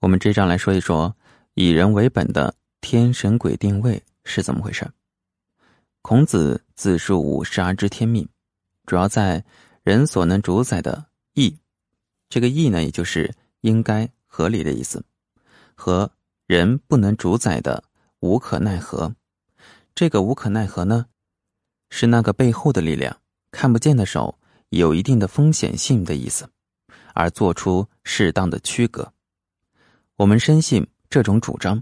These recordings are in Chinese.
我们这章来说一说以人为本的天神鬼定位是怎么回事。孔子自述五十而知天命，主要在人所能主宰的义，这个义呢，也就是应该合理的意思，和人不能主宰的无可奈何。这个无可奈何呢，是那个背后的力量看不见的手，有一定的风险性的意思，而做出适当的区隔。我们深信这种主张，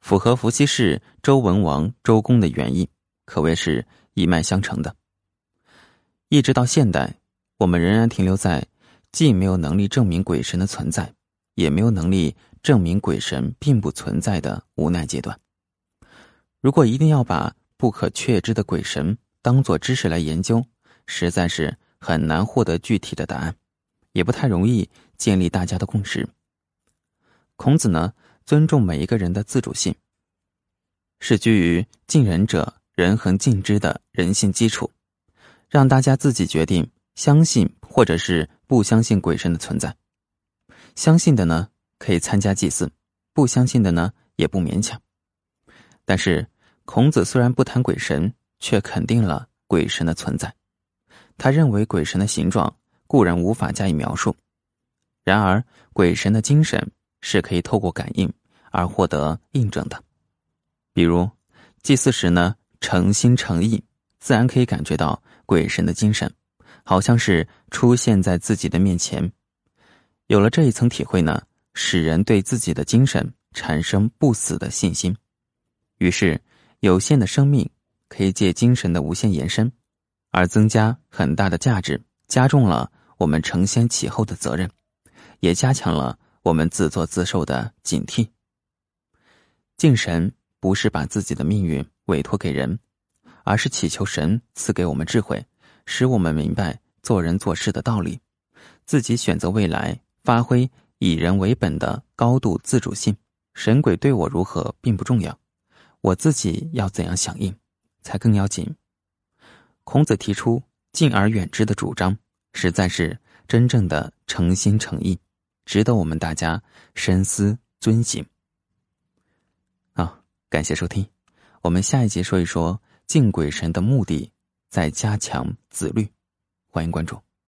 符合伏羲氏周文王周公的原意，可谓是一脉相承的。一直到现代，我们仍然停留在既没有能力证明鬼神的存在，也没有能力证明鬼神并不存在的无奈阶段。如果一定要把不可确知的鬼神当做知识来研究，实在是很难获得具体的答案，也不太容易建立大家的共识。孔子呢，尊重每一个人的自主性，是居于敬人者人恒敬之的人性基础，让大家自己决定相信或者是不相信鬼神的存在。相信的呢，可以参加祭祀；不相信的呢，也不勉强。但是，孔子虽然不谈鬼神，却肯定了鬼神的存在。他认为鬼神的形状固然无法加以描述，然而鬼神的精神。是可以透过感应而获得印证的，比如祭祀时呢，诚心诚意，自然可以感觉到鬼神的精神，好像是出现在自己的面前。有了这一层体会呢，使人对自己的精神产生不死的信心。于是，有限的生命可以借精神的无限延伸，而增加很大的价值，加重了我们承先启后的责任，也加强了。我们自作自受的警惕。敬神不是把自己的命运委托给人，而是祈求神赐给我们智慧，使我们明白做人做事的道理，自己选择未来，发挥以人为本的高度自主性。神鬼对我如何并不重要，我自己要怎样响应才更要紧。孔子提出敬而远之的主张，实在是真正的诚心诚意。值得我们大家深思尊行。啊，感谢收听，我们下一节说一说敬鬼神的目的，在加强自律，欢迎关注。